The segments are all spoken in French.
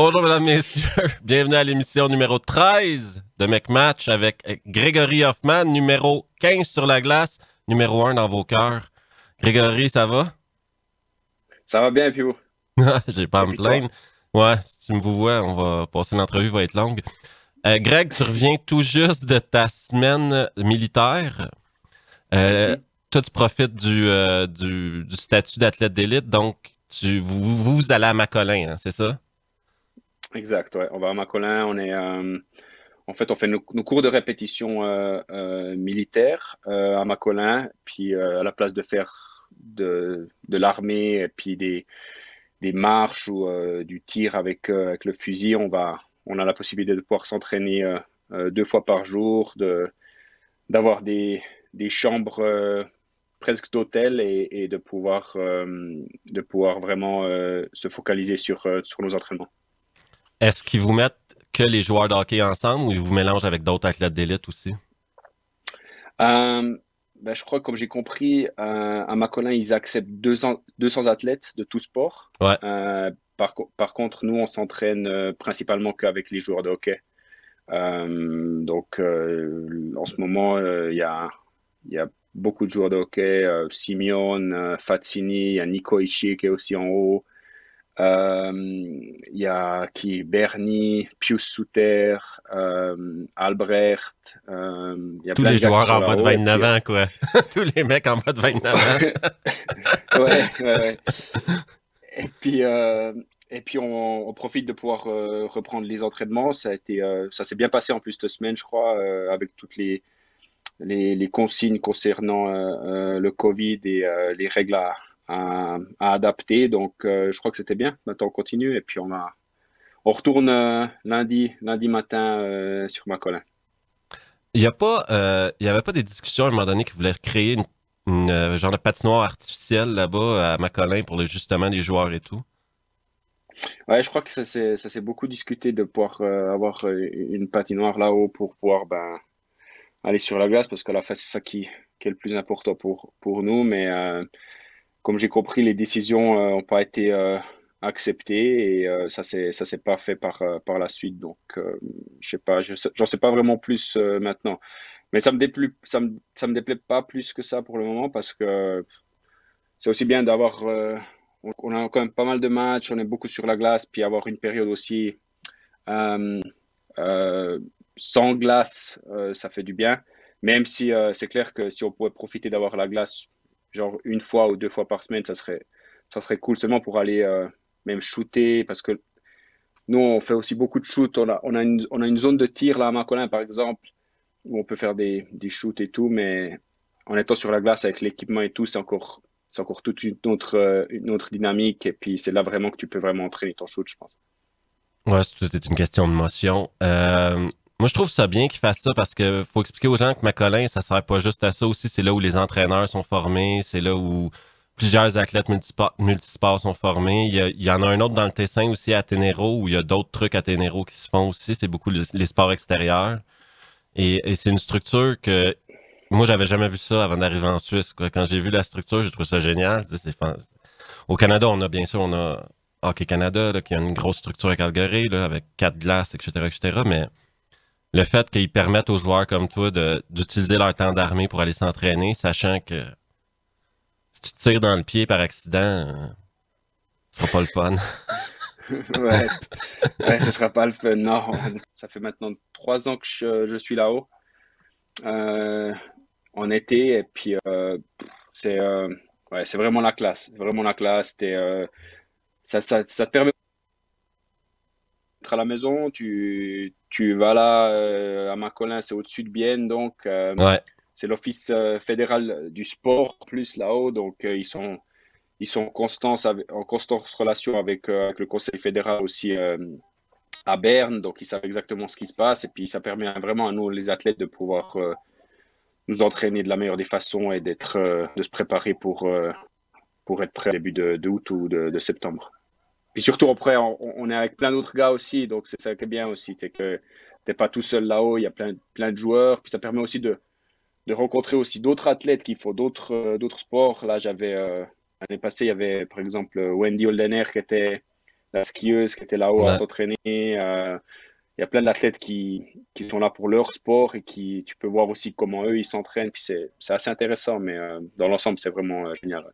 Bonjour, mesdames, messieurs. Bienvenue à l'émission numéro 13 de McMatch avec Grégory Hoffman, numéro 15 sur la glace, numéro 1 dans vos cœurs. Grégory, ça va? Ça va bien, puis vous? J'ai pas à me plaindre. Ouais, si tu me vois, on va passer l'entrevue, va être longue. Euh, Greg, tu reviens tout juste de ta semaine militaire. Euh. Toi, tu profites du, euh, du, statut d'athlète d'élite, donc tu, vous, vous allez à Macolin, hein, c'est ça? Exact. On va à Macolin, on est... en fait, on fait nos, cours de répétition militaire à Macolin, puis à la place de faire de, l'armée et puis des, marches ou du tir avec, le fusil, on va, on a la possibilité de pouvoir s'entraîner euh, euh, deux fois par jour, de, d'avoir des, des chambres euh, presque d'hôtel et, de, pouvoir, de pouvoir vraiment se focaliser sur, sur nos entraînements. Est-ce qu'ils vous mettent que les joueurs de hockey ensemble ou ils vous mélangent avec d'autres athlètes d'élite aussi? ben, je crois que comme j'ai compris, à Macolin, ils acceptent 200, 200 athlètes de tout sport. Ouais. Par, contre, nous, on s'entraîne euh, principalement qu'avec les joueurs de hockey. Euh, donc, euh, en ce moment, il y a, y, a, beaucoup de joueurs de hockey. Simeon, Fazzini, il y a Nico Ishii qui est aussi en haut. Il y a qui? Bernie, Pius Souter, Albrecht. Y a Tous les joueurs en bas de 29 ans, quoi. Tous les mecs en bas de 29 ans. ouais, ouais, ouais. Et puis, euh, et puis on, profite de pouvoir euh, reprendre les entraînements. Ça a été, euh, ça s'est bien passé en plus cette semaine, je crois, avec toutes les, les, consignes concernant le Covid et les règles à, à, adapter. Donc, je crois que c'était bien. Maintenant, on continue et puis on a, on retourne lundi, lundi matin sur ma colline. Il n'y a pas, il y avait pas des discussions à un moment donné qui voulaient créer une une euh, genre de patinoire artificielle là-bas à Macolin pour le justement des joueurs et tout? Ouais, je crois que ça s'est beaucoup discuté de pouvoir euh, avoir euh, une patinoire là-haut pour pouvoir ben, aller sur la glace parce qu'à la fin, c'est ça qui, qui, est le plus important pour, pour nous. Mais comme j'ai compris, les décisions n'ont pas été acceptées et ça ne s'est pas fait par, par la suite. Donc, je sais pas, j'en sais pas vraiment plus maintenant. Mais ça me ça me, ça me déplaît pas plus que ça pour le moment parce que c'est aussi bien d'avoir. Euh, on, a quand même pas mal de matchs, on est beaucoup sur la glace, puis avoir une période aussi euh, euh, sans glace, ça fait du bien. Même si c'est clair que si on pouvait profiter d'avoir la glace, genre une fois ou deux fois par semaine, ça serait, ça serait cool seulement pour aller même shooter parce que nous, on fait aussi beaucoup de shoot. On a, on a, une, zone de tir là à Macolin, par exemple où on peut faire des, des shoots et tout, mais en étant sur la glace avec l'équipement et tout, c'est encore, c'est encore toute une autre, euh, une autre dynamique. Et puis, c'est là vraiment que tu peux vraiment entraîner ton shoot, je pense. Ouais, c'est une question de motion. Euh, moi, je trouve ça bien qu'ils fassent ça parce que faut expliquer aux gens que Macolin, ça sert pas juste à ça aussi. C'est là où les entraîneurs sont formés. C'est là où plusieurs athlètes multisports, sont formés. Il y, en a un autre dans le Tessin aussi à Ténéro où il y a d'autres trucs à Ténéro qui se font aussi. C'est beaucoup les sports extérieurs. Et, c'est une structure que moi, j'avais jamais vu ça avant d'arriver en Suisse. Quand j'ai vu la structure, j'ai trouvé ça génial. Au Canada, on a bien sûr, on a Hockey Canada, qui a une grosse structure à Calgary, là, avec quatre glaces, etc., etc. Mais le fait qu'ils permettent aux joueurs comme toi d'utiliser leur temps d'armée pour aller s'entraîner, sachant que si tu te tires dans le pied par accident, euh, ce sera pas le fun. ouais. ouais, ce sera pas le fun. Non, ça fait maintenant trois ans que je, suis là-haut euh, en été et puis euh, c'est euh, c'est vraiment la classe, vraiment la classe. ça, te permet à la maison. Tu, tu vas là à Macolin, c'est au-dessus de Bienne, donc ouais. c'est l'office fédéral du sport plus là-haut, donc ils sont ils sont en constante, en constante relation avec, euh, avec, le Conseil fédéral aussi euh, à Berne, donc ils savent exactement ce qui se passe et puis ça permet vraiment à nous, les athlètes, de pouvoir euh, nous entraîner de la meilleure des façons et d'être, de se préparer pour, pour être prêt au début de, août ou de, septembre. Puis surtout après, on, est avec plein d'autres gars aussi, donc c'est ça qui est bien aussi, c'est que tu n'es pas tout seul là-haut, il y a plein, plein de joueurs, puis ça permet aussi de, de rencontrer aussi d'autres athlètes qui font d'autres, d'autres sports. Là, j'avais L'année passée, il y avait par exemple Wendy Holdener qui était la skieuse qui était là-haut à s'entraîner. il y a plein d'athlètes qui, qui sont là pour leur sport et qui tu peux voir aussi comment eux ils s'entraînent. Puis c'est assez intéressant, mais dans l'ensemble, c'est vraiment génial.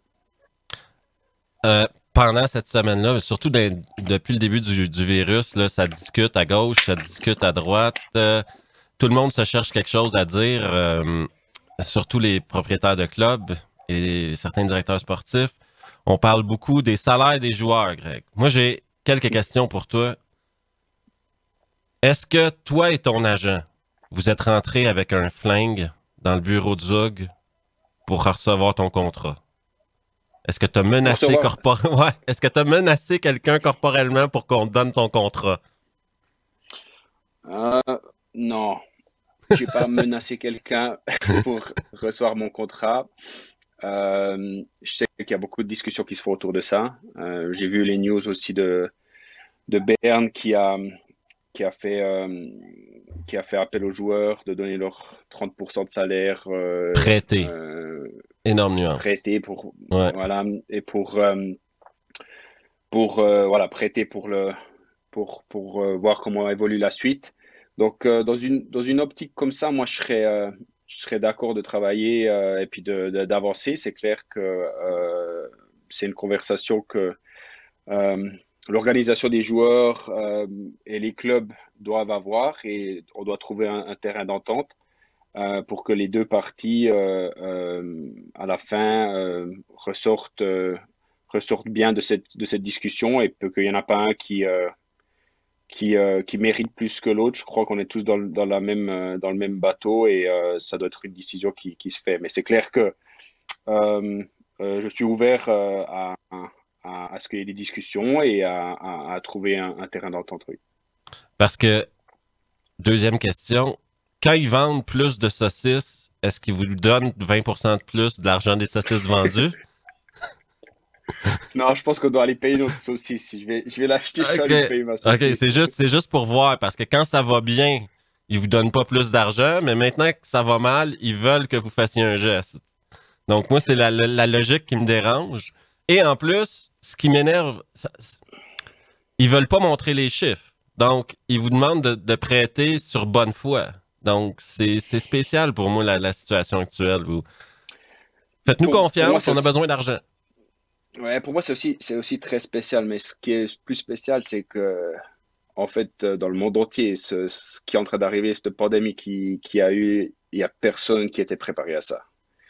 Pendant cette semaine-là, surtout depuis le début du, du, virus, là, ça discute à gauche, ça discute à droite. tout le monde se cherche quelque chose à dire surtout les propriétaires de clubs et certains directeurs sportifs, on parle beaucoup des salaires des joueurs, Greg. Moi, j'ai quelques questions pour toi. Est-ce que toi et ton agent, vous êtes rentrés avec un flingue dans le bureau de Zug pour recevoir ton contrat? Est-ce que tu as menacé ouais. Est-ce que tu as menacé quelqu'un corporellement pour qu'on te donne ton contrat? Euh, non. Je n'ai pas menacé quelqu'un pour recevoir mon contrat. Euh, je sais qu'il y a beaucoup de discussions qui se font autour de ça. Euh, j'ai vu les news aussi de, de Berne qui a, qui, a fait, euh, qui a fait appel aux joueurs de donner leur 30% de salaire. prêté. Énorme nuance. Prêté pour, voilà, et pour, pour voilà, prêter pour, le, pour, pour voir comment évolue la suite. Donc, euh, dans, une, dans une optique comme ça, moi, je serais, euh, je serais d'accord de travailler euh, et puis d'avancer. C'est clair que c'est une conversation que l'organisation des joueurs et les clubs doivent avoir et on doit trouver un, terrain d'entente pour que les deux parties, à la fin, ressortent, ressortent bien de cette, de cette discussion et qu'il n'y en a pas un qui qui, euh, qui mérite plus que l'autre. Je crois qu'on est tous dans, dans, la même, euh, dans le même bateau et euh, ça doit être une décision qui, qui se fait. Mais c'est clair que je suis ouvert à, à, à, ce qu'il y ait des discussions et à, à trouver un, terrain d'entente. Parce que, deuxième question, quand ils vendent plus de saucisses, est-ce qu'ils vous donnent 20% de plus de l'argent des saucisses vendues? non, je pense qu'on doit aller payer notre saucisse. Je vais, je vais l'acheter, je vais aller payer ma saucisse. OK, c'est juste, c'est juste pour voir, parce que quand ça va bien, ils vous donnent pas plus d'argent, mais maintenant que ça va mal, ils veulent que vous fassiez un geste. Donc, moi, c'est la, la, logique qui me dérange. Et en plus, ce qui m'énerve, ils veulent pas montrer les chiffres. Donc, ils vous demandent de, de prêter sur bonne foi. Donc, c'est spécial pour moi, la, la situation actuelle. Faites-nous confiance, on a besoin d'argent. Ouais, pour moi, c'est aussi, c'est aussi très spécial. Mais ce qui est plus spécial, c'est que, en fait, euh, dans le monde entier, ce, qui est en train d'arriver, cette pandémie qui, qui a eu, il n'y a personne qui était préparé à ça.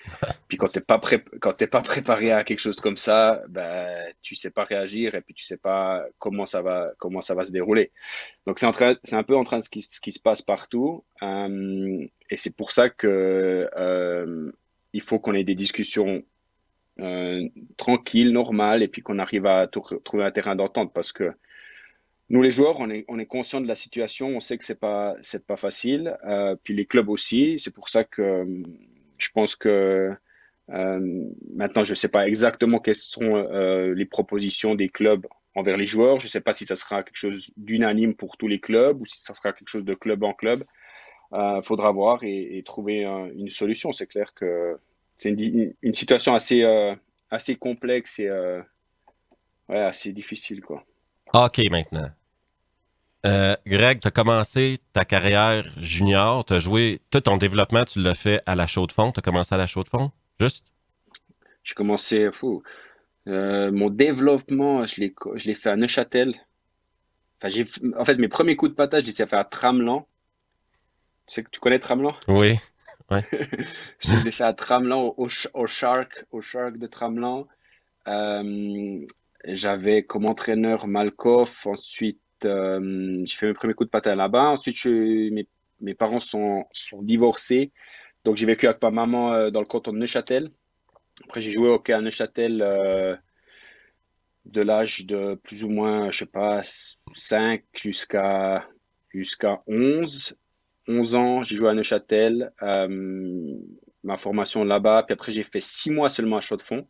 Puis quand tu n'es pas, pré quand pas préparé à quelque chose comme ça, ben, tu sais pas réagir et puis tu sais pas comment ça va, comment ça va se dérouler. Donc c'est un peu en train de ce qui, se passe partout. Euh, et c'est pour ça que euh, il faut qu'on ait des discussions euh, tranquille, normal, et puis qu'on arrive à trouver un terrain d'entente parce que nous, les joueurs, on est, on est conscient de la situation, on sait que c'est pas, c'est pas facile, puis les clubs aussi. C'est pour ça que je pense que euh, maintenant, je ne sais pas exactement quelles sont les propositions des clubs envers les joueurs. Je ne sais pas si ça sera quelque chose d'unanime pour tous les clubs ou si ça sera quelque chose de club en club. Il faudra voir et, trouver une solution. C'est clair que c'est une, situation assez, euh, assez complexe et euh, assez difficile. Quoi. OK, maintenant. Euh, Greg, tu as commencé ta carrière junior, tu as joué, tout ton développement, tu l'as fait à la chaux de fond. Tu as commencé à la chaux de fond, juste? J'ai commencé, fou. mon développement, je l'ai fait à Neuchâtel. Enfin, en fait, mes premiers coups de patate, je les ai fait à Tramelan. Tu, sais, tu connais Tramelan? Oui. je les ai fait à Tramelan, au, Shark, au Shark de Tramelan. Euh, j'avais comme entraîneur Malkoff. Ensuite, euh, j'ai fait mes premiers coups de patin là-bas. Ensuite, mes, mes, parents sont, sont divorcés. Donc, j'ai vécu avec ma maman euh, dans le canton de Neuchâtel. Après, j'ai joué au hockey à Neuchâtel de l'âge de plus ou moins, je sais pas, 5 jusqu'à jusqu'à 11. 11 ans, j'ai joué à Neuchâtel, euh, ma formation là-bas. Puis après, j'ai fait six mois seulement à Chaux-de-Fonds.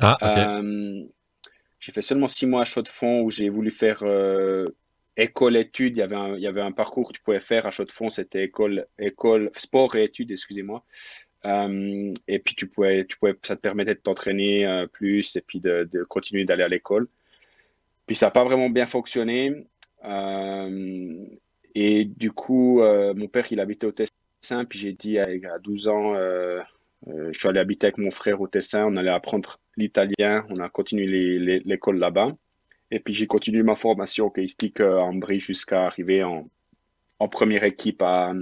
Ah, euh, j'ai fait seulement six mois à Chaux-de-Fonds où j'ai voulu faire euh, école-études. Il, y avait un, parcours que tu pouvais faire à Chaux-de-Fonds, c'était école, école, sport et études, excusez-moi. et puis, tu pouvais, tu pouvais, ça te permettait de t'entraîner plus et puis de, continuer d'aller à l'école. Puis ça n'a pas vraiment bien fonctionné. et du coup, mon père, il habitait au Tessin. Puis j'ai dit à, 12 ans, je suis allé habiter avec mon frère au Tessin. On allait apprendre l'italien. On a continué l'école là-bas. Et puis j'ai continué ma formation hockeyistique en Brie jusqu'à arriver en, en première équipe à,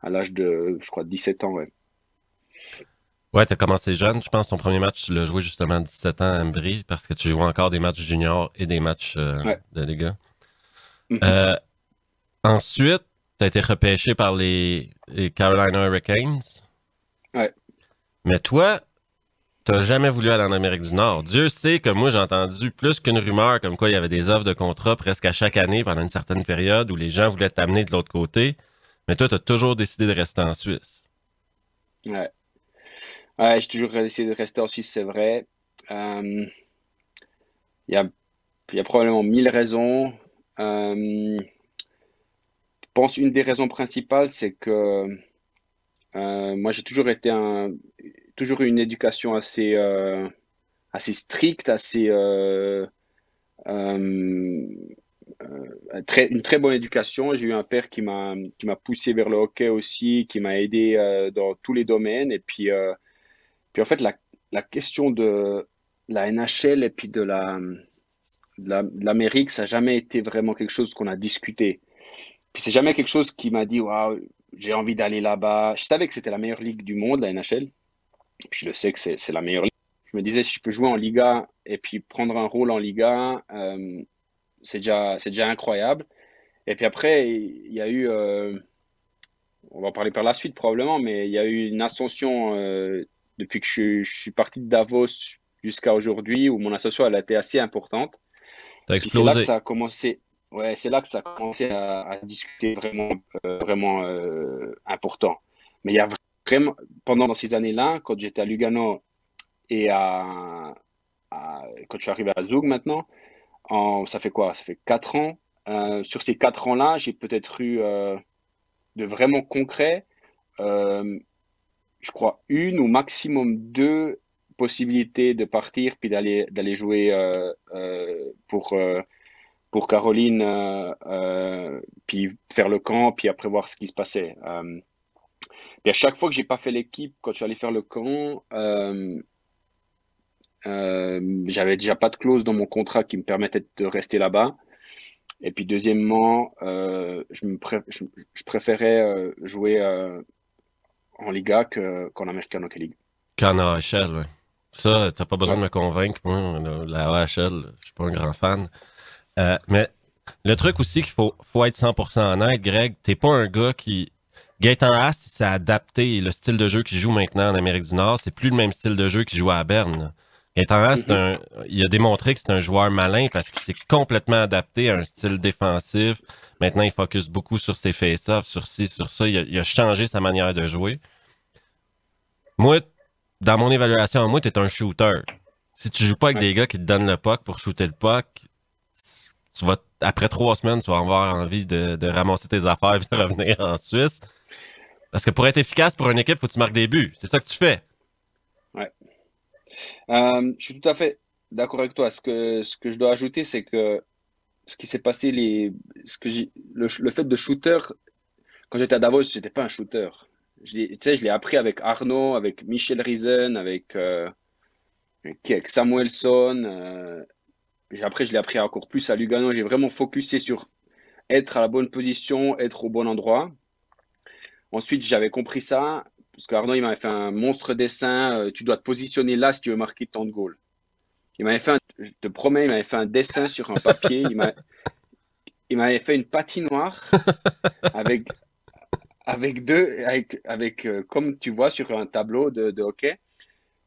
à l'âge de, je crois, 17 ans. Ouais, ouais tu as commencé jeune. Je pense que ton premier match, tu l'as joué justement à 17 ans à Embry parce que tu jouais encore des matchs juniors et des matchs euh, de Liga. Euh, ensuite, tu as été repêché par les, les Carolina Hurricanes. Ouais. Mais toi, T'as jamais voulu aller en Amérique du Nord. Dieu sait que moi, j'ai entendu plus qu'une rumeur comme quoi il y avait des offres de contrat presque à chaque année pendant une certaine période où les gens voulaient t'amener de l'autre côté. Mais toi, tu as toujours décidé de rester en Suisse. Ouais. Ouais, j'ai toujours décidé de rester en Suisse, c'est vrai. Euh, il y, a, y, a, probablement mille raisons. Euh, je pense une des raisons principales, c'est que euh, moi, j'ai toujours été un, toujours eu une éducation assez, euh, assez stricte, assez, euh, très, une très bonne éducation. J'ai eu un père qui m'a, qui m'a poussé vers le hockey aussi, qui m'a aidé dans tous les domaines. Et puis, puis en fait, la, la question de la NHL et puis de la, l'Amérique, ça n'a jamais été vraiment quelque chose qu'on a discuté. Puis c'est jamais quelque chose qui m'a dit, waouh, j'ai envie d'aller là-bas. Je savais que c'était la meilleure ligue du monde, la NHL. Puis je le sais que c'est la meilleure ligue. Je me disais, si je peux jouer en Liga et puis prendre un rôle en Liga, euh, c'est déjà, déjà incroyable. Et puis après, il y a eu, euh, on va en parler par la suite probablement, mais il y a eu une ascension euh, depuis que je, suis parti de Davos jusqu'à aujourd'hui, où mon ascension elle a été assez importante. C'est là que ça a commencé. Ouais, c'est là que ça a commencé à, discuter vraiment, vraiment important. Mais il y a vraiment, pendant ces années-là, quand j'étais à Lugano et à, quand je suis arrivé à Zug maintenant, en, ça fait quoi? Ça fait 4 ans. Euh, sur ces 4 ans-là, j'ai peut-être eu euh, de vraiment concret, euh, je crois, une ou maximum deux possibilités de partir puis d'aller d'aller jouer pour pour Caroline puis faire le camp puis après voir ce qui se passait et à chaque fois que j'ai pas fait l'équipe, quand je suis allé faire le camp, euh, euh, j'avais déjà pas de clause dans mon contrat qui me permettait de rester là-bas. Et puis deuxièmement, euh, je, me je, préférais euh, jouer euh, en Liga qu'en American Hockey League. Qu'en AHL, oui. Ça, t'as pas besoin de me convaincre. Moi, la AHL, je suis pas un grand fan. Mais le truc aussi qu'il faut, faut être 100% honnête, Greg, t'es pas un gars qui Gaëtan Haas, s'est adapté le style de jeu qu'il joue maintenant en Amérique du Nord. C'est plus le même style de jeu qu'il joue à Berne. Gaëtan Haas, il a démontré que c'est un joueur malin parce qu'il s'est complètement adapté à un style défensif. Maintenant, il focus beaucoup sur ses face-offs, sur ci, sur ça. Il a, changé sa manière de jouer. Moi, dans mon évaluation, moi, es un shooter. Si tu joues pas avec des gars qui te donnent le puck pour shooter le puck, tu vas, après trois semaines, tu vas avoir envie de, ramasser tes affaires et de revenir en Suisse. Parce que pour être efficace pour une équipe, il faut que tu marques des buts. C'est ça que tu fais. Ouais. Euh, je suis tout à fait d'accord avec toi. Ce que, ce que je dois ajouter, c'est que ce qui s'est passé, les, ce que le, fait de shooter, quand j'étais à Davos, je n'étais pas un shooter. Je je l'ai appris avec Arnaud, avec Michel Riesen, avec, euh, avec Samuelson. Euh, après, je l'ai appris encore plus à Lugano. J'ai vraiment focusé sur être à la bonne position, être au bon endroit. Ensuite, j'avais compris ça, parce qu'Arnaud, il m'avait fait un monstre dessin. Euh, tu dois te positionner là si tu veux marquer tant de goals. Il m'avait fait, un, je te promets, il m'avait fait un dessin sur un papier. il m'avait fait une patinoire avec, avec deux, avec, avec euh, comme tu vois sur un tableau de, hockey.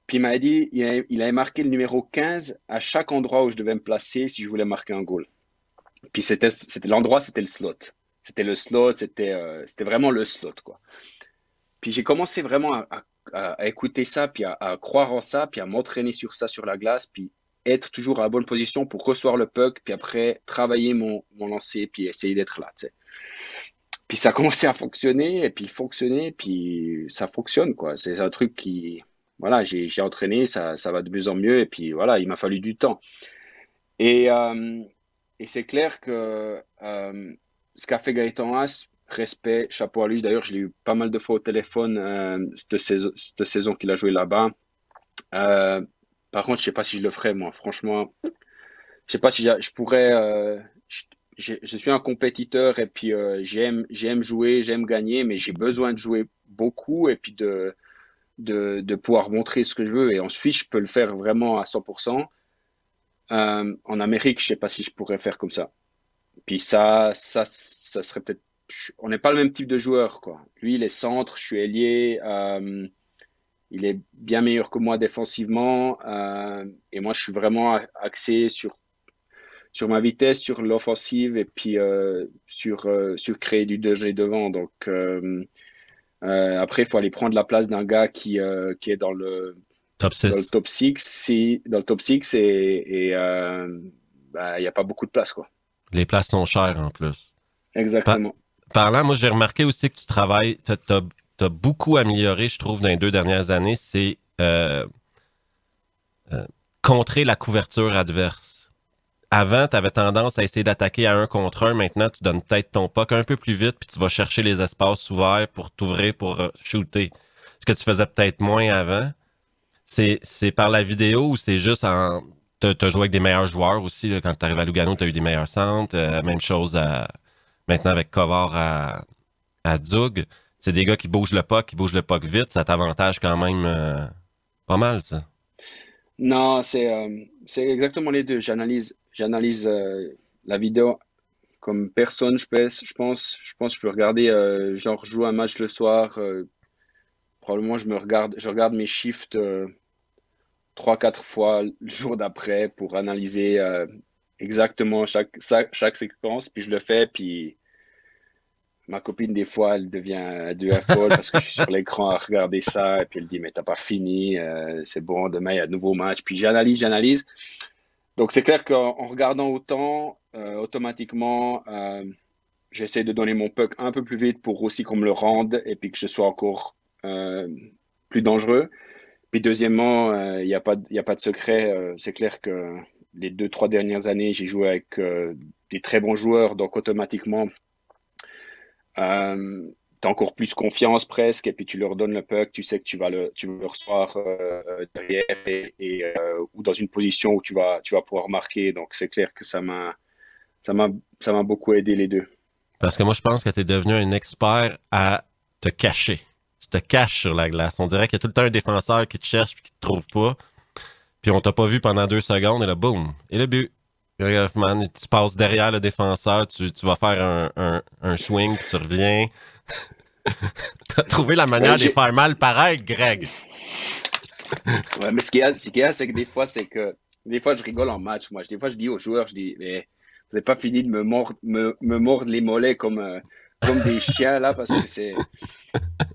Puis il m'avait dit, il avait, marqué le numéro 15 à chaque endroit où je devais me placer si je voulais marquer un goal. Puis c'était l'endroit, c'était le slot. C'était le slot, c'était euh, c'était vraiment le slot, quoi. Puis j'ai commencé vraiment à, à, écouter ça, puis à, croire en ça, puis à m'entraîner sur ça sur la glace, puis être toujours à la bonne position pour recevoir le puck, puis après travailler mon, mon lancer, puis essayer d'être là. Puis ça a commencé à fonctionner, et puis fonctionner, puis ça fonctionne, quoi. C'est un truc qui, voilà, j'ai entraîné, ça, ça va de mieux en mieux, et puis voilà, il m'a fallu du temps. Et, et c'est clair que ce qu'a fait Gaëtan Haas, respect, chapeau à lui. D'ailleurs, je l'ai eu pas mal de fois au téléphone cette saison, saison qu'il a joué là-bas. par contre, je sais pas si je le ferais, moi. Franchement, je sais pas si je pourrais je, suis un compétiteur et puis euh, j'aime j'aime jouer, j'aime gagner, mais j'ai besoin de jouer beaucoup et puis de, de, de, pouvoir montrer ce que je veux. Et ensuite, je peux le faire vraiment à 100%. Euh, en Amérique, je sais pas si je pourrais faire comme ça. Puis ça, ça, ça serait peut-être. On n'est pas le même type de joueur, quoi. Lui, il est centre, je suis ailier. Euh, il est bien meilleur que moi défensivement. et moi, je suis vraiment axé sur sur ma vitesse, sur l'offensive et puis euh, sur, euh, sur créer du 2G devant. Donc euh, après, il faut aller prendre la place d'un gars qui, qui est dans le top 6. Dans le top 6, si, dans le top 6 et bah, il n'y a pas beaucoup de place. Quoi. Les places sont chères en plus. Exactement. Par, parlant, moi j'ai remarqué aussi que tu travailles, tu as, beaucoup amélioré, je trouve, dans les deux dernières années, c'est contrer la couverture adverse avant, tu avais tendance à essayer d'attaquer à un contre un. Maintenant, tu donnes peut-être ton puck un peu plus vite, puis tu vas chercher les espaces ouverts pour t'ouvrir pour euh, shooter. Ce que tu faisais peut-être moins avant. C'est, par la vidéo ou c'est juste en. Tu as joué avec des meilleurs joueurs aussi. quand tu arrives à Lugano, tu as eu des meilleurs centres. Euh, même chose maintenant avec Kovar à, à Zug. C'est des gars qui bougent le puck, qui bougent le puck vite. Ça t'avantage quand même euh, pas mal, ça. Non, c'est, c'est exactement les deux. J'analyse j'analyse euh, la vidéo comme personne, je pense. Je pense, je pense je peux regarder, euh, genre, joue un match le soir. Euh, probablement, je me regarde, je regarde mes shifts trois, quatre fois le jour d'après pour analyser exactement chaque, chaque séquence. Puis je le fais, puis ma copine, des fois, elle devient de folle parce que je suis sur l'écran à regarder ça. Et puis elle dit, mais t'as pas fini, c'est bon, demain il y a de nouveau match. Puis j'analyse, j'analyse. Donc c'est clair qu'en regardant autant, euh, automatiquement, euh, j'essaie de donner mon puck un peu plus vite pour aussi qu'on me le rende et puis que je sois encore euh, plus dangereux. Puis deuxièmement, il n'y a, pas, a pas de secret. c'est clair que les deux, trois dernières années, j'ai joué avec des très bons joueurs, donc automatiquement, encore plus confiance presque, et puis tu leur donnes le puck, tu sais que tu vas le, tu vas le recevoir euh, derrière et, euh, ou dans une position où tu vas, tu vas pouvoir marquer. Donc c'est clair que ça m'a, beaucoup aidé les deux. Parce que moi je pense que tu es devenu un expert à te cacher. Tu te caches sur la glace. On dirait qu'il y a tout le temps un défenseur qui te cherche et qui te trouve pas. Puis on t'a pas vu pendant deux secondes et là, boum, et le but. tu passes derrière le défenseur, tu, tu vas faire un, un, un swing, tu reviens. T'as trouvé la manière de faire mal pareil, Greg? ouais, mais ce qu'il y a, c'est que des fois, c'est que des fois, je rigole en match. Moi, des fois, je dis aux joueurs, je dis, mais vous n'avez pas fini de me mordre, me, me mordre les mollets comme, euh, comme des chiens là, parce que c'est,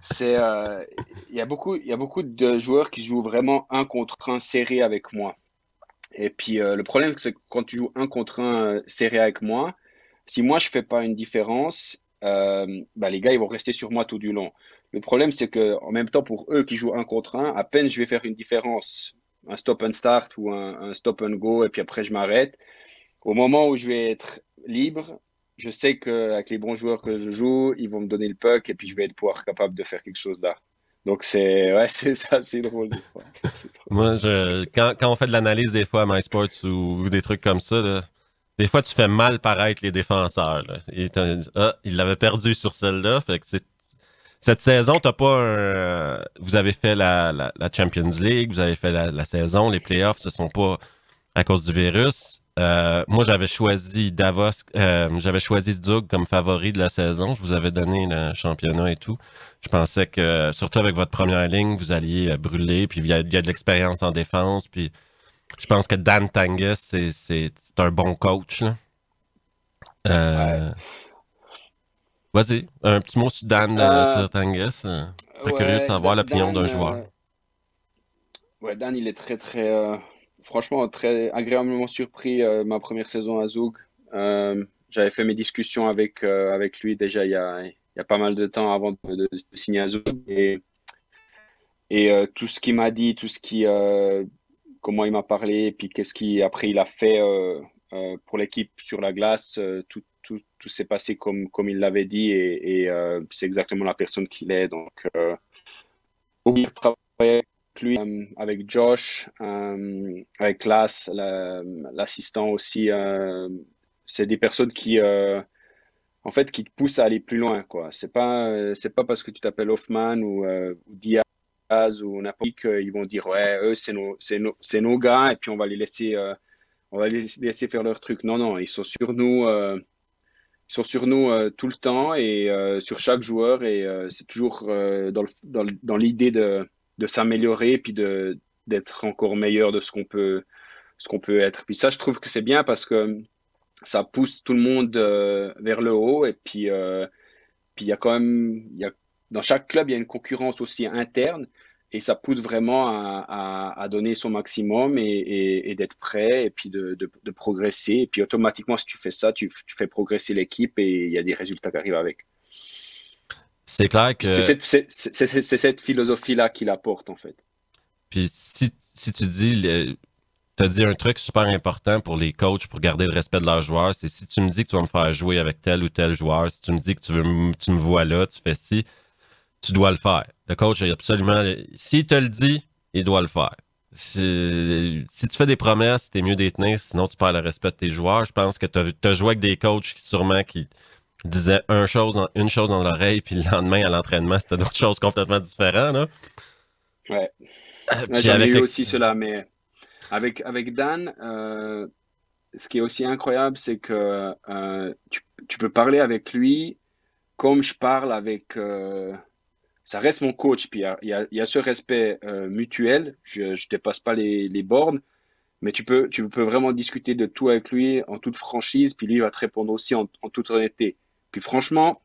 c'est, euh, il y a beaucoup, il y a beaucoup de joueurs qui jouent vraiment un contre un serré avec moi. Et puis euh, le problème, c'est que quand tu joues un contre un serré avec moi, si moi je fais pas une différence, euh, bah, les gars, ils vont rester sur moi tout du long. Le problème, c'est que en même temps, pour eux qui jouent un contre un, à peine je vais faire une différence, un stop and start ou un, stop and go, et puis après je m'arrête. Au moment où je vais être libre, je sais qu'avec les bons joueurs que je joue, ils vont me donner le puck et puis je vais être pouvoir capable de faire quelque chose là. Donc c'est ouais, c'est ça, c'est drôle, Moi, je, quand, quand, on fait de l'analyse des fois à MySports ou, ou des trucs comme ça, là, des fois, tu fais mal paraître les défenseurs. Ah, il l'avait perdu sur celle-là. cette saison, t'as pas un, vous avez fait la, Champions League, vous avez fait la, saison, les playoffs, ce sont pas à cause du virus. Euh, moi, j'avais choisi Davos, euh, j'avais choisi Zug comme favori de la saison. Je vous avais donné le championnat et tout. Je pensais que, surtout avec votre première ligne, vous alliez brûler. Puis il y a, il y a de l'expérience en défense. Puis je pense que Dan Tangus, c'est un bon coach. Euh, vas-y, un petit mot sur Dan euh, euh, sur Tangus. Très curieux de savoir l'opinion d'un joueur. Ouais, Dan, il est très, très. franchement, très agréablement surpris ma première saison à Zoug. J'avais fait mes discussions avec, avec lui déjà il y, a, il y a pas mal de temps avant de, signer à Zoug. Et, et tout ce qu'il m'a dit, tout ce qui comment il m'a parlé, puis qu'est-ce qu'il après il a fait pour l'équipe sur la glace. tout, tout, tout s'est passé comme, comme il l'avait dit et, c'est exactement la personne qu'il est. Donc, travailler avec lui, avec Josh, avec Las, l'assistant aussi. c'est des personnes qui en fait, qui te pousse à aller plus loin, quoi. C'est pas, euh, c'est pas parce que tu t'appelles Hoffman ou, euh, Diaz ou n'importe qui qu'ils vont dire, ouais, eux, c'est nos, gars, et puis on va les laisser, euh, on va les laisser faire leur truc. Non, non, ils sont sur nous, ils sont sur nous tout le temps et sur chaque joueur, et c'est toujours dans, l'idée de, de s'améliorer, puis d'être encore meilleur de ce qu'on peut, être. Puis ça, je trouve que c'est bien parce que ça pousse tout le monde euh, vers le haut. Et puis, euh, il y a quand même, dans chaque club, il y a une concurrence aussi interne. Et ça pousse vraiment à, à, donner son maximum et, et, d'être prêt et puis de, de, de, progresser. Et puis automatiquement, si tu fais ça, tu, tu fais progresser l'équipe et il y a des résultats qui arrivent avec. C'est clair que. C'est cette, cette philosophie-là qu'il apporte, en fait. Puis si, si tu dis tu as dit un truc super important pour les coachs pour garder le respect de leurs joueurs. C'est si tu me dis que tu vas me faire jouer avec tel ou tel joueur, si tu me dis que tu, veux, tu me vois là, tu fais ci, tu dois le faire. Le coach, absolument. S'il te le dit, il doit le faire. Si, tu fais des promesses, t'es mieux d'y tenir, sinon tu perds le respect de tes joueurs. Je pense que tu as, joué avec des coachs qui sûrement qui disaient une chose, une chose dans l'oreille, puis le lendemain à l'entraînement, c'était d'autres choses complètement différentes. Là. Ouais. Euh, J'en eu aussi cela, mais avec, avec Dan, euh, ce qui est aussi incroyable, c'est que euh, tu, tu, peux parler avec lui comme je parle avec... Euh, ça reste mon coach, puis il y a, ce respect mutuel, je ne dépasse pas les, bornes, mais tu peux, vraiment discuter de tout avec lui en toute franchise, puis lui va te répondre aussi en, toute honnêteté. Puis franchement,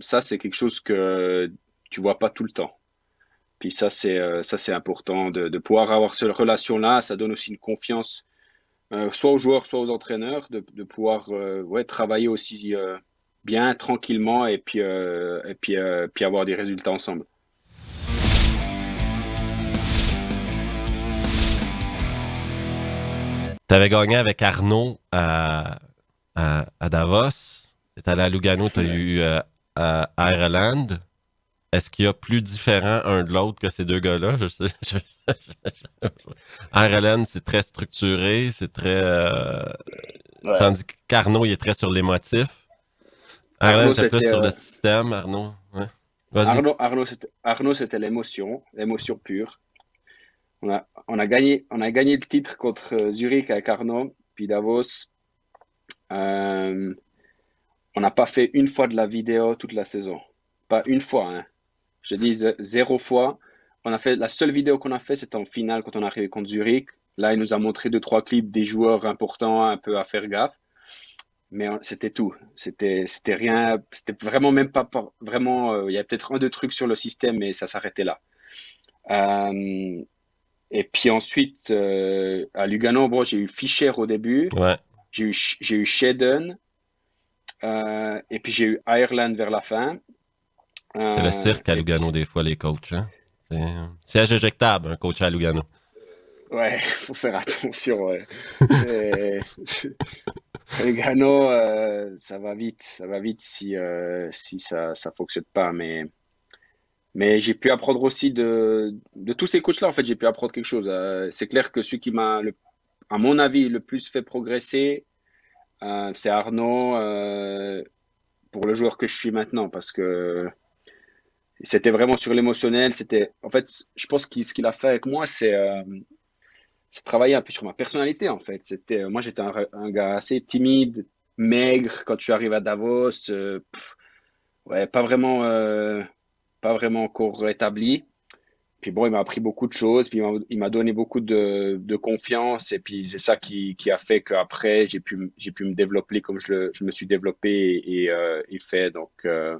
ça c'est quelque chose que tu vois pas tout le temps. Puis ça, c'est euh, important de, pouvoir avoir cette relation-là. Ça donne aussi une confiance, euh, soit aux joueurs, soit aux entraîneurs, de, pouvoir euh, travailler aussi bien, tranquillement, et puis, et puis, puis avoir des résultats ensemble. Tu avais gagné avec Arnaud à, à, Davos. Tu allé à Lugano, tu as eu à Ireland. Est-ce qu'il y a plus différent un de l'autre que ces deux gars-là? Ireland, c'est très structuré, c'est très. Euh, tandis qu'Arnaud, il est très sur l'émotif. Ireland, c'est plus sur le euh, système, Arnaud? Arnaud, c'était l'émotion, l'émotion pure. On a, on, a gagné, on a gagné le titre contre euh, Zurich avec Arnaud, puis Davos. on n'a pas fait une fois de la vidéo toute la saison. Pas une fois. Hein. Je dis zéro fois. On a fait la seule vidéo qu'on a fait, c'était en finale quand on est arrivé contre Zurich. Là, il nous a montré deux trois clips des joueurs importants, un peu à faire gaffe. Mais euh, c'était tout. C'était c'était rien. C'était vraiment même pas, vraiment. Euh, il y a peut-être un deux trucs sur le système, mais ça s'arrêtait là. Euh, et puis ensuite à Lugano, bon, j'ai eu Fischer au début. Ouais. J'ai eu j'ai eu Shedden. et puis j'ai eu Ireland vers la fin. C'est le cirque à Lugano, des fois, les coachs. Hein? C'est éjectable, un coach à Lugano. Ouais, faut faire attention. Ouais. Lugano, euh, ça va vite. Ça va vite si, euh, si ça ne fonctionne pas. Mais, mais j'ai pu apprendre aussi de, de tous ces coachs-là. En fait, j'ai pu apprendre quelque chose. Euh, c'est clair que celui qui m'a, à mon avis, le plus fait progresser, c'est Arnaud pour le joueur que je suis maintenant. Parce que c'était vraiment sur l'émotionnel. C'était, en fait, je pense que ce qu'il a fait avec moi, c'est euh, travailler un peu sur ma personnalité, en fait. C'était, moi, j'étais un, gars assez timide, maigre quand tu arrives à Davos. Euh, ouais, pas vraiment, euh, pas vraiment encore établi. Puis bon, il m'a appris beaucoup de choses, puis il m'a donné beaucoup de, confiance, et puis c'est ça qui, qui, a fait qu'après, j'ai pu, pu me développer comme je, le, je me suis développé et, et, fait. Donc, euh,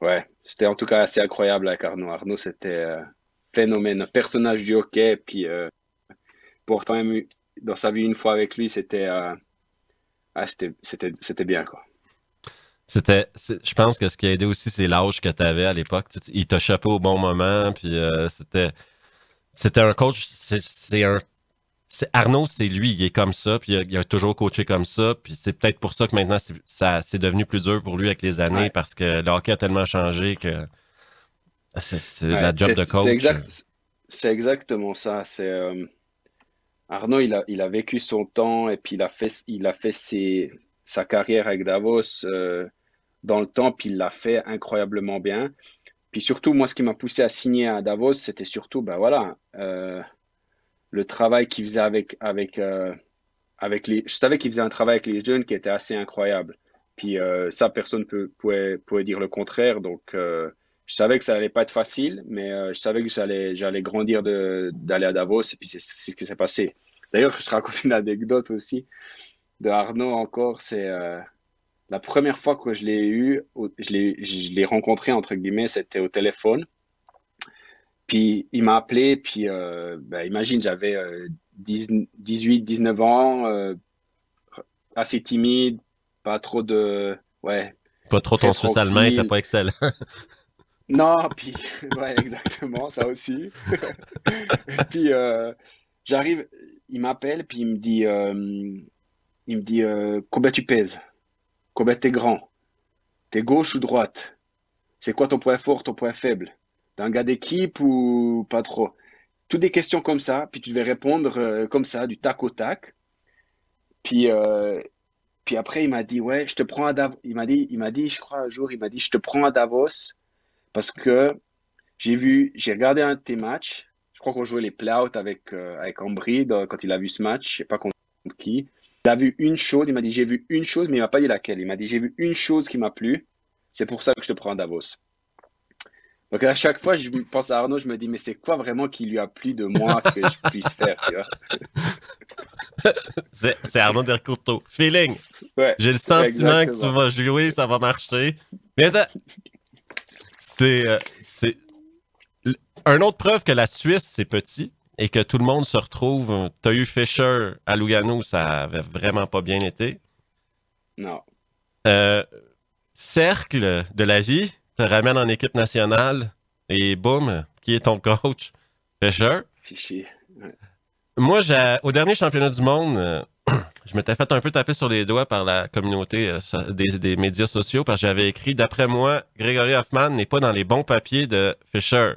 Ouais, c'était en tout cas assez incroyable avec Arnaud. Arnaud, c'était euh, phénomène, un personnage du hockey. Puis, euh, pourtant, même dans sa vie une fois avec lui, c'était euh, ah, c'était bien, quoi. C'était, je pense que ce qui a aidé aussi, c'est l'âge que tu avais à l'époque. Il t'a chopé au bon moment, puis c'était, C'était un coach, c'est un. Arnaud, c'est lui, il est comme ça, puis il a, toujours coaché comme ça, puis c'est peut-être pour ça que maintenant ça c'est devenu plus dur pour lui avec les années parce que le hockey a tellement changé que c'est la job de coach. C'est exactement ça. C'est euh, Arnaud, il a, il a vécu son temps et puis il a fait, il a fait ses, sa carrière avec Davos euh, dans le temps, puis il l'a fait incroyablement bien. Puis surtout, moi, ce qui m'a poussé à signer à Davos, c'était surtout, ben voilà, euh, le travail qu'il faisait avec, avec, avec les. Je savais qu'il faisait un travail avec les jeunes qui était assez incroyable. Puis ça, personne ne pouvait, pouvait dire le contraire. Donc, je savais que ça allait pas être facile, mais je savais que j'allais, j'allais grandir d'aller à Davos. Et puis, c'est ce qui s'est passé. D'ailleurs, je raconte une anecdote aussi de Arnaud encore. C'est la première fois que je l'ai eu, je l'ai rencontré, entre guillemets, c'était au téléphone. Puis il m'a appelé, puis euh, ben, imagine, j'avais 18, euh, 19 ans, euh, assez timide, pas trop de. Ouais. Pas trop ton suisse allemand, t'as pas excellent. non, puis, ouais, exactement, ça aussi. puis j'arrive, il m'appelle, puis il me dit, il me dit, combien tu pèses? Combien t'es grand? T'es gauche ou droite? C'est quoi ton point fort, ton point faible? T'es un gars d'équipe ou pas trop? Toutes des questions comme ça, puis tu devais répondre euh, comme ça, du tac au tac. Puis, euh, puis après, il m'a dit, ouais, je te prends à Davos. Il m'a dit, il m'a dit, je crois un jour, il m'a dit, je te prends à Davos parce que j'ai vu, j'ai regardé un de tes matchs. Je crois qu'on jouait les play-out avec, euh, avec Ambry quand il a vu ce match. Je sais pas contre qui. Il a vu une chose, il m'a dit j'ai vu une chose, mais il m'a pas dit laquelle. Il m'a dit j'ai vu une chose qui m'a plu, c'est pour ça que je te prends à Davos. Donc à chaque fois, je pense à Arnaud, je me dis mais c'est quoi vraiment qui lui a plu de moi que je puisse faire, c'est Arnaud Dercourteau. Feeling. J'ai le sentiment que tu vas jouer, ça va marcher. Mais c'est euh, c'est un autre preuve que la Suisse c'est petit et que tout le monde se retrouve. Tu as eu Fisher à Lugano, ça avait vraiment pas bien été. Non. Euh, cercle de la vie te ramène en équipe nationale et boum, qui est ton coach? Fisher. Fichier. Moi, au dernier championnat du monde, euh, je m'étais fait un peu taper sur les doigts par la communauté euh, des, des, médias sociaux parce que j'avais écrit D'après moi, Grégory Hoffman n'est pas dans les bons papiers de Fisher.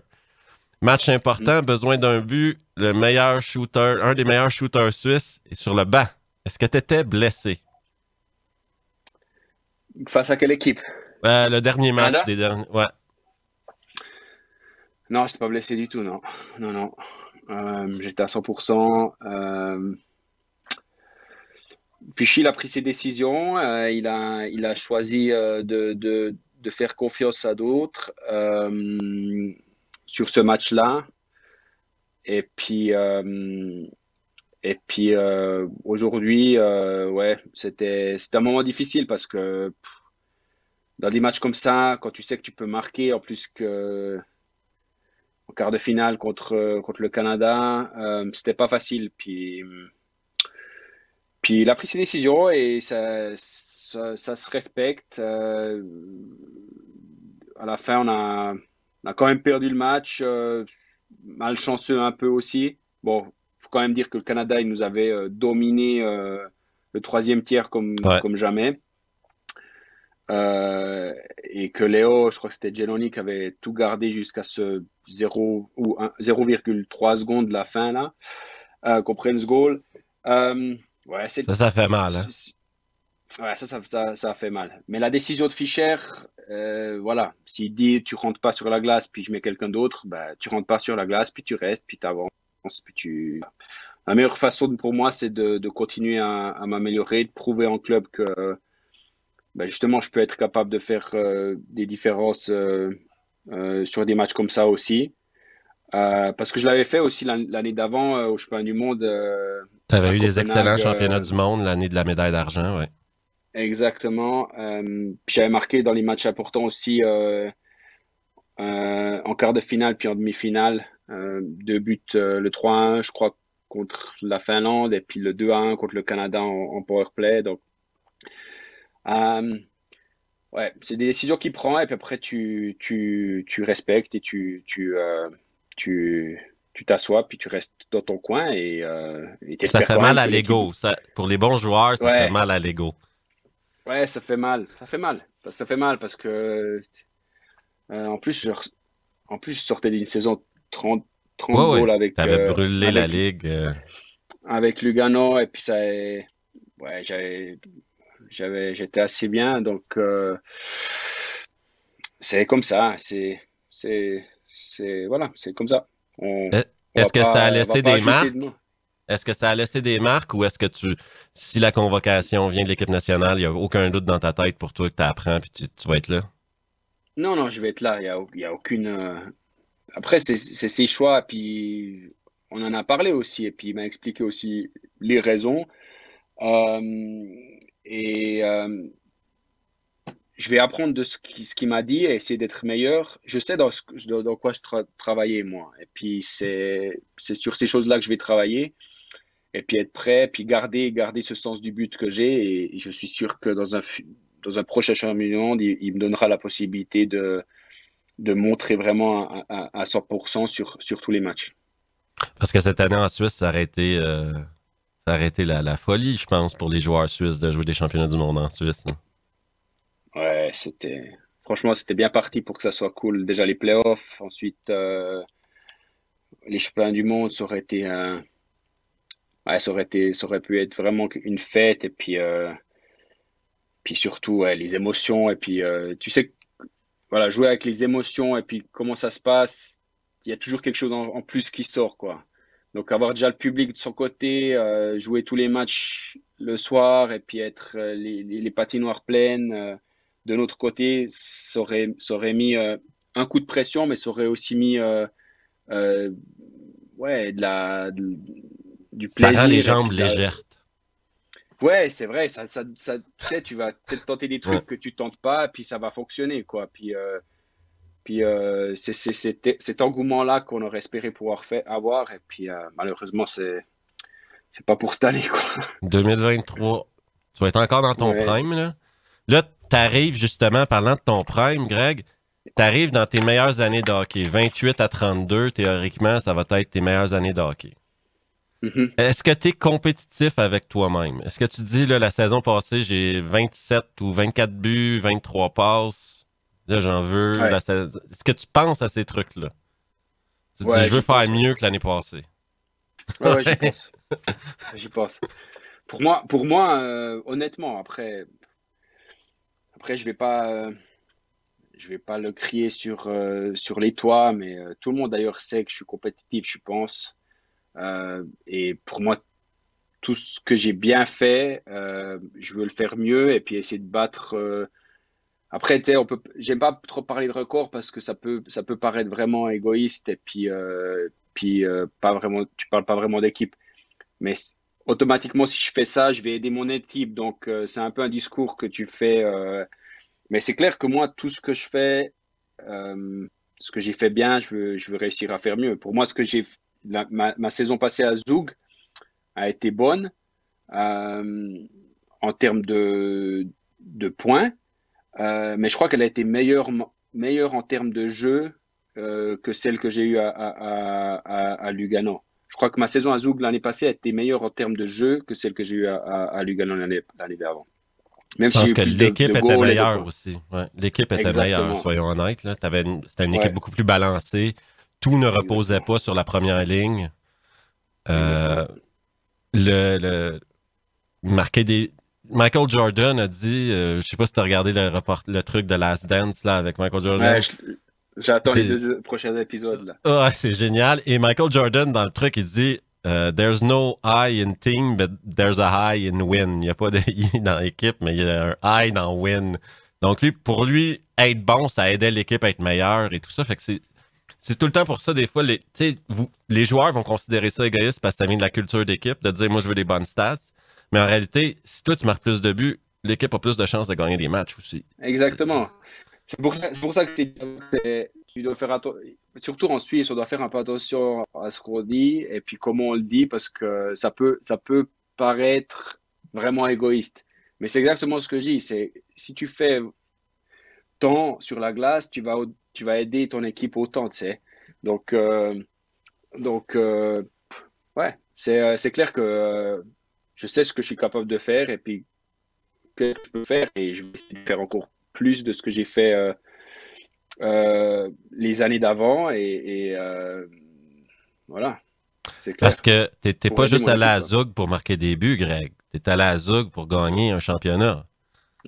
Match important, mm. besoin d'un but, le meilleur shooter, un des meilleurs shooters suisses est sur le banc. Est-ce que tu étais blessé? Face à quelle équipe? Euh, le dernier match des derniers. Ouais. Non, je n'étais pas blessé du tout, non. Non, non. Euh, j'étais à 100%. Euh... Fichy a pris ses décisions. Euh, il, a, il choisi euh, de, faire confiance à d'autres sur ce match-là. Et puis, euh, puis euh, aujourd'hui, euh, ouais, c'était un moment difficile parce que dans des matchs comme ça, quand tu sais que tu peux marquer, en plus que en quart de finale contre, contre le Canada, c'était pas facile. Puis, puis il a pris ses décisions et ça, ça, ça se respecte. à la fin, on a on a quand même perdu le match, euh, malchanceux un peu aussi. Bon, faut quand même dire que le Canada, il nous avait euh, dominé euh, le troisième tiers comme, comme jamais. et que Léo, je crois que c'était Geloni qui avait tout gardé jusqu'à ce 0 ou 0,3 secondes de la fin là, qu'on prenne ce goal. Ouais, ça, ça fait mal. Hein? Ouais, ça, ça, ça, fait mal. Mais la décision de Fischer, euh, voilà, s'il dit tu rentres pas sur la glace, puis je mets quelqu'un d'autre, bah, tu rentres pas sur la glace, puis tu restes, puis tu avances, puis tu. La meilleure façon pour moi, c'est de, de, continuer à, à m'améliorer, de prouver en club que bah, justement je peux être capable de faire euh, des différences euh, sur des matchs comme ça aussi. parce que je l'avais fait aussi l'année d'avant au championnat du monde. Tu avais eu des excellents championnats du monde l'année de la médaille d'argent, oui. Exactement. Euh, j'avais marqué dans les matchs importants aussi euh, euh, en quart de finale puis en demi-finale. deux buts, le 3-1, je crois, contre la Finlande et puis le 2-1 contre le Canada en, power play. Donc, ouais, c'est des décisions qu'il prend et puis après tu, tu, tu respectes et tu, tu, tu, tu t'assois, puis tu restes dans ton coin et, euh, Ça fait mal à l'ego. Pour les bons joueurs, ça fait mal à l'ego. Ouais, ça fait mal. Ça fait mal. Ça fait mal parce que euh, en plus, je, en plus, je sortais d'une saison 30, 30 goals avec. T'avais euh, brûlé la ligue. Avec Lugano et puis ça. Ouais, j'avais, j'avais, j'étais assez bien donc c'est comme ça. C'est, c'est, c'est voilà, c'est comme ça. Est-ce que ça a laissé des marques? Est-ce que ça a laissé des marques ou est-ce que tu, si la convocation vient de l'équipe nationale, il n'y a aucun doute dans ta tête pour toi que tu apprends puis tu, vas être là? Non, non, je vais être là. Il n'y a, a, aucune. Euh, après, c'est ses choix, puis on en a parlé aussi, et puis il m'a expliqué aussi les raisons. Euh, et euh, je vais apprendre de ce qu'il m'a dit et essayer d'être meilleur. Je sais dans, quoi je travaillais, moi. Et puis, c'est sur ces choses-là que je vais travailler. Et puis, être prêt, puis garder, garder ce sens du but que j'ai. Et, je suis sûr que dans un, dans un prochain championnat il, il, me donnera la possibilité de, de montrer vraiment à, à, 100% sur, sur tous les matchs. Parce que cette année en Suisse, ça aurait été, euh, ça aurait été la, la, folie, je pense, pour les joueurs suisses de jouer des championnats du monde en Suisse. Ouais, c'était. Franchement, c'était bien parti pour que ça soit cool. Déjà les playoffs, ensuite euh, les championnats du monde, ça aurait été. Ouais, ça aurait été, ça aurait pu être vraiment une fête et puis, euh, puis surtout les émotions et puis euh, tu sais, voilà, jouer avec les émotions et puis comment ça se passe, il y a toujours quelque chose en, plus qui sort quoi. Donc avoir déjà le public de son côté, jouer tous les matchs le soir et puis être les, les patinoires pleines de notre côté, ça aurait, ça aurait mis euh, un coup de pression, mais ça aurait aussi mis euh, euh, ouais, de la, du plaisir. Ça rend les jambes légères. Ouais, c'est vrai. Ça, ça, ça, tu sais, tu vas peut-être tenter des trucs que tu tentes pas, puis ça va fonctionner, quoi. Puis, puis c'est cet engouement-là qu'on aurait espéré pouvoir faire, avoir, et puis malheureusement, c'est c'est pas pour cette année, quoi. 2023, tu vas être encore dans ton prime, là. Là, t'arrives justement, parlant de ton prime, Greg, t'arrives dans tes meilleures années de hockey. 28 à 32, théoriquement, ça va être tes meilleures années de hockey. Mm-hmm. Est-ce que tu es compétitif avec toi-même? Est-ce que tu dis, là, la saison passée, j'ai 27 ou 24 buts, 23 passes, là, j'en veux. Est-ce que tu penses à ces trucs-là? Tu dis, je veux faire mieux que l'année passée. Ouais, ouais, j'y pense. j'y pense. Pour moi, pour moi euh, honnêtement, après, après, je vais pas, euh, je vais pas le crier sur, euh, sur les toits, mais euh, tout le monde d'ailleurs sait que je suis compétitif, je pense. et pour moi, tout ce que j'ai bien fait, je veux le faire mieux et puis essayer de battre. Après, tu on peut, j'aime pas trop parler de record parce que ça peut, ça peut paraître vraiment égoïste et puis, puis pas vraiment, tu parles pas vraiment d'équipe. Mais automatiquement, si je fais ça, je vais aider mon équipe. Donc, euh, c'est un peu un discours que tu fais. Euh, mais c'est clair que moi, tout ce que je fais, euh, ce que j'ai fait bien, je veux, réussir à faire mieux. Pour moi, ce que j'ai, ma, saison passée à Zug a été bonne en termes de, points. mais je crois qu'elle a été meilleure, meilleure en termes de jeu que celle que j'ai eue à Lugano. Je crois que ma saison à Zoug l'année passée a été meilleure en termes de jeu que celle que j'ai eue à, Lugano l'année d'avant. Même je pense que l'équipe était meilleure aussi. L'équipe était meilleure, soyons honnêtes. C'était une équipe beaucoup plus balancée. Tout ne reposait pas sur la première ligne. Euh, le, des. Michael Jordan a dit, euh, je sais pas si tu as regardé le, le truc de Last Dance là, avec Michael Jordan. J'attends les deux prochains épisodes. Là. Ah, c'est génial. Et Michael Jordan, dans le truc, il dit euh, There's no I in team, but there's a high in win. Il n'y a pas de I dans l'équipe, mais il y a un I dans win. Donc, lui, pour lui, être bon, ça aidait l'équipe à être meilleure et tout ça. Fait que c'est. C'est tout le temps pour ça, des fois, les, vous, les joueurs vont considérer ça égoïste parce que ça vient de la culture d'équipe, de dire moi je veux des bonnes stats. Mais en réalité, si toi tu marques plus de buts, l'équipe a plus de chances de gagner des matchs aussi. Exactement. C'est pour, ça, que tu dois faire attention. Surtout en Suisse, on doit faire un peu attention à ce qu'on dit et puis comment on le dit parce que ça peut, ça peut paraître vraiment égoïste. Mais c'est exactement ce que je dis. C'est si tu fais tant sur la glace, tu vas, tu vas aider ton équipe autant, tu sais. Donc, euh, donc, ouais, c'est clair que je sais ce que je suis capable de faire et puis que je peux faire et je vais essayer de faire encore plus de ce que j'ai fait euh, euh, les années d'avant et, euh, voilà. Clair. Parce que tu n'étais pas juste allé à Zug pour marquer des buts, Greg. Tu es allé à Zug pour gagner un championnat.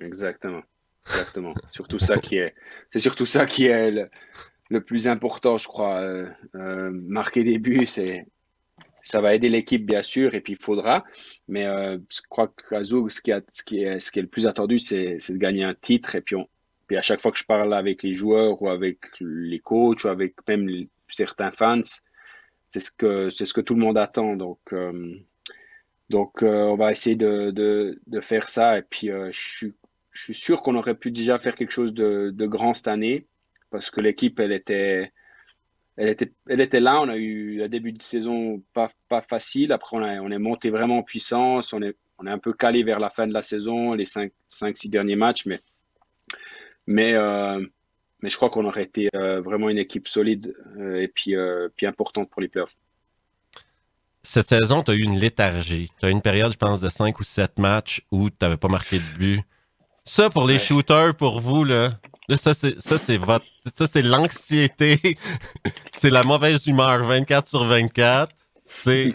Exactement. Exactement. surtout ça qui est, c'est surtout ça qui est le, plus important, je crois. marquer des buts, c'est, ça va aider l'équipe, bien sûr, et puis il faudra. Mais euh, je crois qu'à ce qui, est, le plus attendu, c'est de gagner un titre. Et puis, à chaque fois que je parle avec les joueurs ou avec les coachs ou avec même certains fans, c'est ce, que, tout le monde attend. Donc, euh, euh, on va essayer de, faire ça. Et puis, je, suis, sûr qu'on aurait pu déjà faire quelque chose de grand cette année parce que l'équipe, elle était elle était, elle était là. On a eu le début de saison pas, pas facile. Après, on, on est monté vraiment en puissance. On est, on est un peu calé vers la fin de la saison, les 5-6 derniers matchs. Mais, mais, euh, mais je crois qu'on aurait été euh, vraiment une équipe solide euh, et puis, puis importante pour les playoffs. Cette saison, tu as eu une léthargie. Tu as eu une période, je pense, de 5 ou 7 matchs où tu n'avais pas marqué de but. Ça, pour les shooters, pour vous, là, ça, c'est, votre, ça, c'est l'anxiété. c'est la mauvaise humeur 24 sur 24. C'est,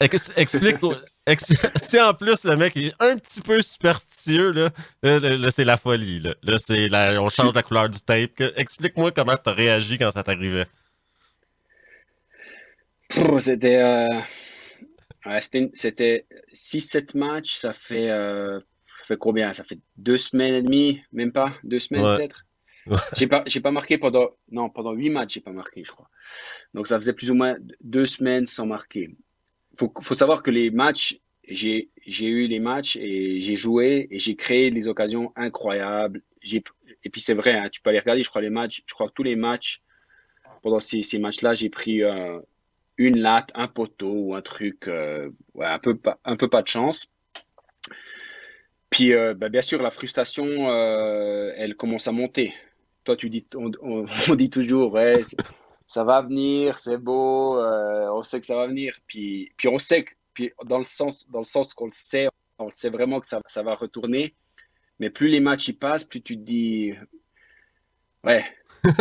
explique, si en plus le mec est un petit peu superstitieux, là, là, c'est la folie. Là, c'est on change la couleur du tape. Explique-moi comment tu as réagi quand ça t'arrivait. C'était, euh... c'était 6-7 matchs. Ça fait euh, fait combien? Ça fait deux semaines et demie, même pas? Deux semaines peut-être? J'ai pas, j'ai pas marqué pendant, non, pendant huit matchs, j'ai pas marqué, je crois. Donc ça faisait plus ou moins deux semaines sans marquer. Faut, faut savoir que les matchs, j'ai, j'ai eu les matchs et j'ai joué et j'ai créé des occasions incroyables. J'ai, et puis c'est vrai, hein, tu peux aller regarder, je crois les matchs, je crois que tous les matchs pendant ces, ces matchs-là, j'ai pris euh, une latte, un poteau ou un truc, euh, ouais, un peu, un peu pas de chance. Puis, euh, bah, bien sûr, la frustration, euh, elle commence à monter. Toi, tu dis, on, dit toujours, ouais, ça va venir, c'est beau, euh, on sait que ça va venir. Puis, puis on sait que, puis dans le sens, dans le sens qu'on le sait, on sait vraiment que ça, ça va retourner. Mais plus les matchs y passent, plus tu te dis, ouais,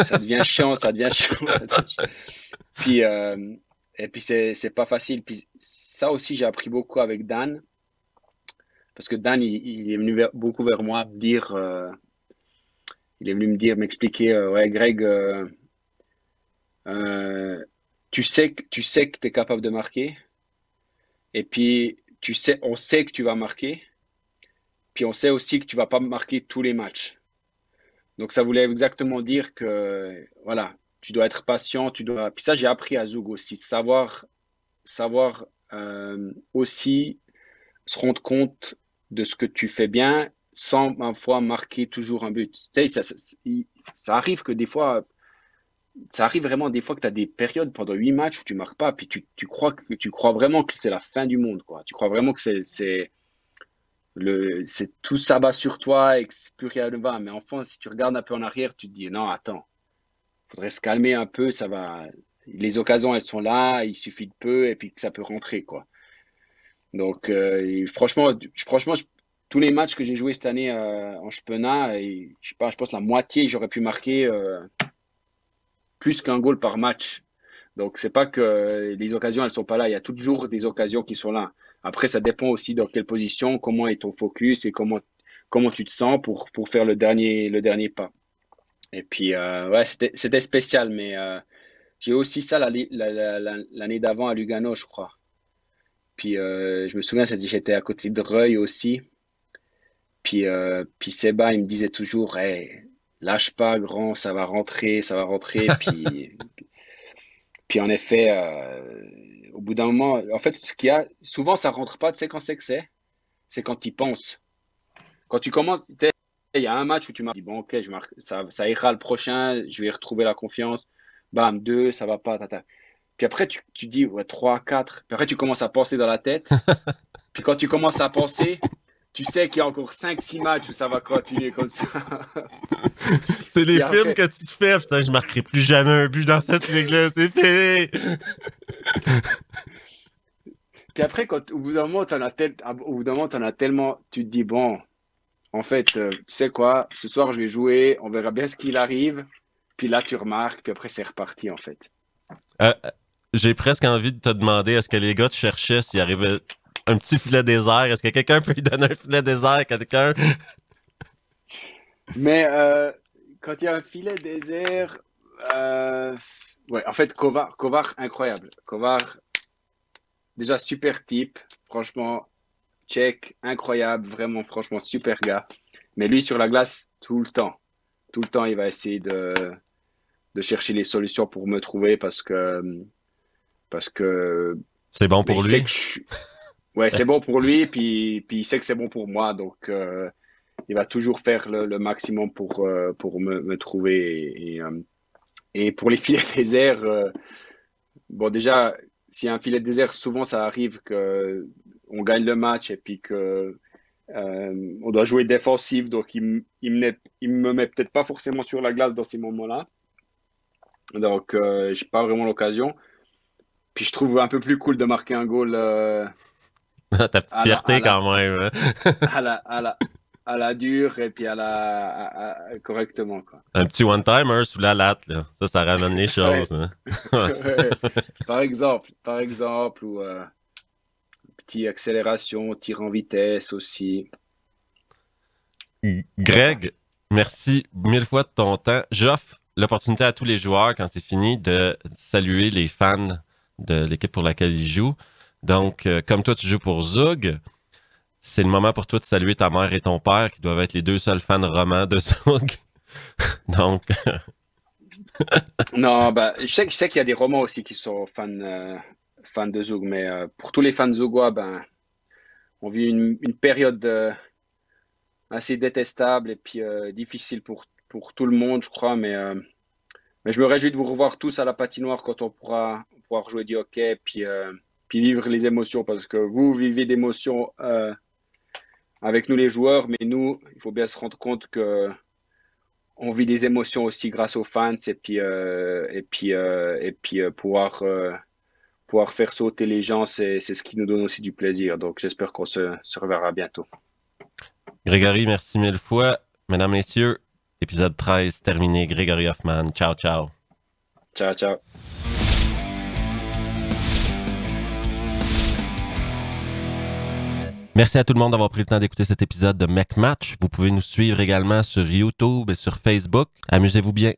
ça devient chiant, ça devient chiant. Puis, et puis c'est pas facile. Puis ça aussi, j'ai appris beaucoup avec Dan parce que Dan, il, est venu beaucoup vers moi dire, euh, il est venu me dire, m'expliquer, euh, ouais, Greg, euh, tu sais que tu sais que es capable de marquer, et puis tu sais, on sait que tu vas marquer, puis on sait aussi que tu vas pas marquer tous les matchs. Donc ça voulait exactement dire que voilà, tu dois être patient, tu dois. Puis ça, j'ai appris à Zoug aussi, savoir, savoir aussi se rendre compte de ce que tu fais bien sans parfois marquer toujours un but. Ça, arrive que des fois, ça arrive vraiment des fois que tu as des périodes pendant huit matchs où tu marques pas, puis tu, tu crois, que, tu crois vraiment que c'est la fin du monde. Quoi. Tu crois vraiment que c'est le c'est tout s'abat sur toi et que plus rien ne va. Mais enfin, si tu regardes un peu en arrière, tu te dis non, attends, faudrait se calmer un peu, ça va. Les occasions, elles sont là, il suffit de peu et puis que ça peut rentrer. quoi. Donc, euh, franchement, franchement tous les matchs que j'ai joués cette année euh, en championnat, je sais pas, je pense la moitié, j'aurais pu marquer euh, plus qu'un goal par match. Donc, c'est pas que les occasions, elles sont pas là. Il y a toujours des occasions qui sont là. Après, ça dépend aussi dans quelle position, comment est ton focus et comment, comment tu te sens pour, pour faire le dernier, le dernier pas. Et puis, ouais, c'était spécial, mais j'ai aussi ça l'année d'avant à Lugano, je crois. Puis euh, je me souviens, j'étais à côté de Reuil aussi. Puis, euh, puis Seba, il me disait toujours, lâche pas, grand, ça va rentrer, ça va rentrer. puis, puis en effet, euh, au bout d'un moment, en fait, ce qu'il y a, souvent ça rentre pas, tu sais quand c'est que c'est C'est quand tu penses. Quand tu commences, il y a un match où tu m'as dit, bon, ok, je marque, ça, ça ira le prochain, je vais retrouver la confiance. Bam, deux, ça va pas, tata. Puis après, tu, tu dis, ouais, 3, 4. Puis après, tu commences à penser dans la tête. puis quand tu commences à penser, tu sais qu'il y a encore 5-6 matchs où ça va continuer comme ça. c'est les films que tu te fais. Putain, je marquerai plus jamais un but dans cette ligue-là. C'est fini. Puis après, quand, au bout d'un moment, tu en, as tellement, tu te dis, bon, en fait, euh, tu sais quoi, ce soir, je vais jouer, on verra bien ce qu'il arrive. Puis là, tu remarques, puis après, c'est reparti, en fait. Euh, j'ai presque envie de te demander, est-ce que les gars te cherchaient s'il arrivait un petit filet désert? Est-ce que quelqu'un peut lui donner un filet désert à quelqu'un? Mais euh, quand il y a un filet désert, ouais, en fait, Kovar, Kovar incroyable. Kovar, déjà super type, franchement, check, incroyable, vraiment, franchement, super gars. Mais lui, sur la glace, tout le temps, tout le temps, il va essayer de, de chercher les solutions pour me trouver parce que. Parce que. C'est bon pour lui? Ouais, c'est bon pour lui, puis, puis il sait que c'est bon pour moi. Donc, euh, il va toujours faire le, maximum pour, euh, pour me, me trouver. Et, euh, et, pour les filets déserts, bon, déjà, s'il y a un filet désert, souvent ça arrive que on gagne le match et puis que euh, on doit jouer défensif, donc il, il me, me met peut-être pas forcément sur la glace dans ces moments-là. Donc, euh, j'ai pas vraiment l'occasion. Puis je trouve un peu plus cool de marquer un goal. Euh, Ta petite fierté quand même. Hein. à, la, à, la, à la dure et puis à la correctement. Quoi. Un petit one-timer sous la latte, là. ça, ça ramène les choses. Hein. par exemple, par exemple, ou euh, petite accélération, tir en vitesse aussi. Greg, merci mille fois de ton temps. J'offre l'opportunité à tous les joueurs, quand c'est fini, de saluer les fans de l'équipe pour laquelle ils jouent. Donc, euh, comme toi, tu joues pour Zug, c'est le moment pour toi de saluer ta mère et ton père, qui doivent être les deux seuls fans romans de Zug. Donc. non, bah, je sais, qu'il y a des romans aussi qui sont fans, euh, de Zug, mais euh, pour tous les fans Zugois, ben, on vit une, période euh, assez détestable et puis difficile pour, tout le monde, je crois, mais je me réjouis de vous revoir tous à la patinoire quand on pourra pouvoir jouer du hockey puis, puis vivre les émotions parce que vous vivez d'émotions avec nous les joueurs, mais nous, il faut bien se rendre compte que on vit des émotions aussi grâce aux fans et puis euh, et puis euh, et puis euh, pouvoir pouvoir faire sauter les gens, c'est ce qui nous donne aussi du plaisir. Donc j'espère qu'on se, se reverra bientôt. Grégory, merci mille fois. Mesdames, Messieurs, épisode 13 terminé. Grégory Hoffman. Ciao, ciao. Ciao, ciao. Merci à tout le monde d'avoir pris le temps d'écouter cet épisode de Mec Match. Vous pouvez nous suivre également sur YouTube et sur Facebook. Amusez-vous bien.